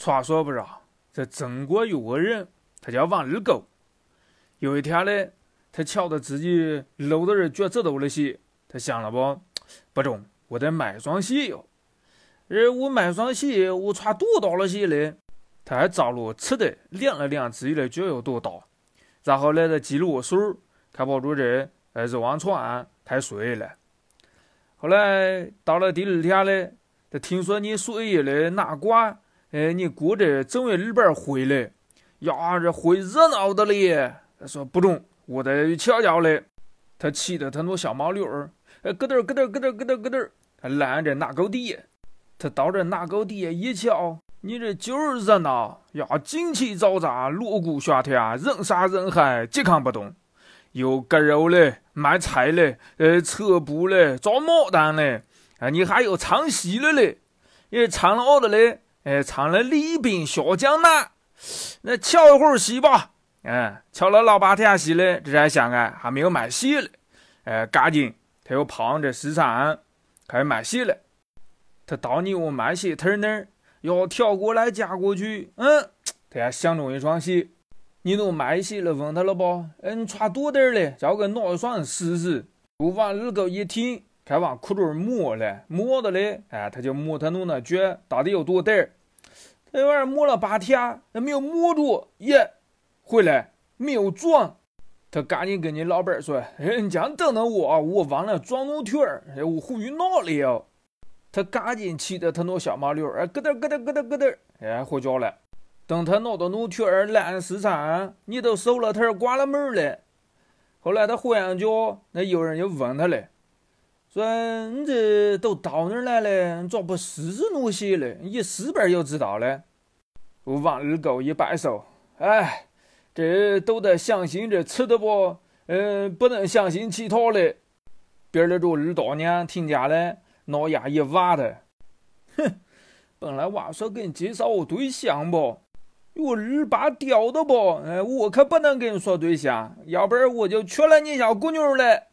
传说不是，在中国有个人，他叫王二狗。有一天嘞，他瞧着自己露的是脚趾头的鞋，他想了不，不中，我得买双鞋哟。而我买双鞋，我穿多大的鞋嘞？他还找了吃的量了量自己的脚有多大，然后呢，他记了数，看不住这呃就往床太睡了。后来到了第二天嘞，他听说你所爷的那瓜。哎，你过着正月二八回来，呀，这会热闹的嘞。他说不中，我得瞧瞧嘞。他骑着他那小毛驴儿，哎，咯噔咯噔咯噔咯噔咯噔，他拦着那沟地。他到这那沟地一瞧，你这就是热闹呀，旌旗招展，锣鼓喧天，人山人海，几看不动。有割肉嘞，卖菜嘞，呃，扯布嘞，装牡丹嘞，啊，你还有唱戏的嘞，也唱了的嘞。哎，唱了李兵下江南，那瞧一会儿戏吧。哎，瞧了老半天戏嘞，这才想啊，还没有买戏嘞。哎，赶紧，他又跑上这市场，开始买戏了。他到你我卖鞋摊那儿，要跳过来夹过去。嗯，他还相中一双鞋。你都卖鞋了，问他了不？嗯，穿多点儿嘞，叫个哪一双试试。不往二狗一听。开往裤兜摸了，摸的嘞，哎，他就摸他弄那脚到底有多大？他玩意摸了半天，也没有摸住，耶，回来没有撞。他赶紧跟你老板说：“哎，你讲等等我，我忘了撞弄腿儿，我回去哪里了。”他赶紧骑着他那小毛驴，哎，咯噔咯噔咯噔咯噔，哎，回家了。等他拿到弄腿儿烂市场，你都收了摊关了门儿了。后来他回上家，那有人就问他嘞。说你这都到哪儿来了？咋不试试弄些嘞？一试边就知道了。我往二狗一摆手，哎，这都得相信这吃的不？嗯，不能相信其他的。边儿的这二大娘听见了，脑牙一挖的，哼，本来娃说给你介绍个对象不？我二八掉的不？哎，我可不能跟你说对象，要不然我就娶了你小姑娘了。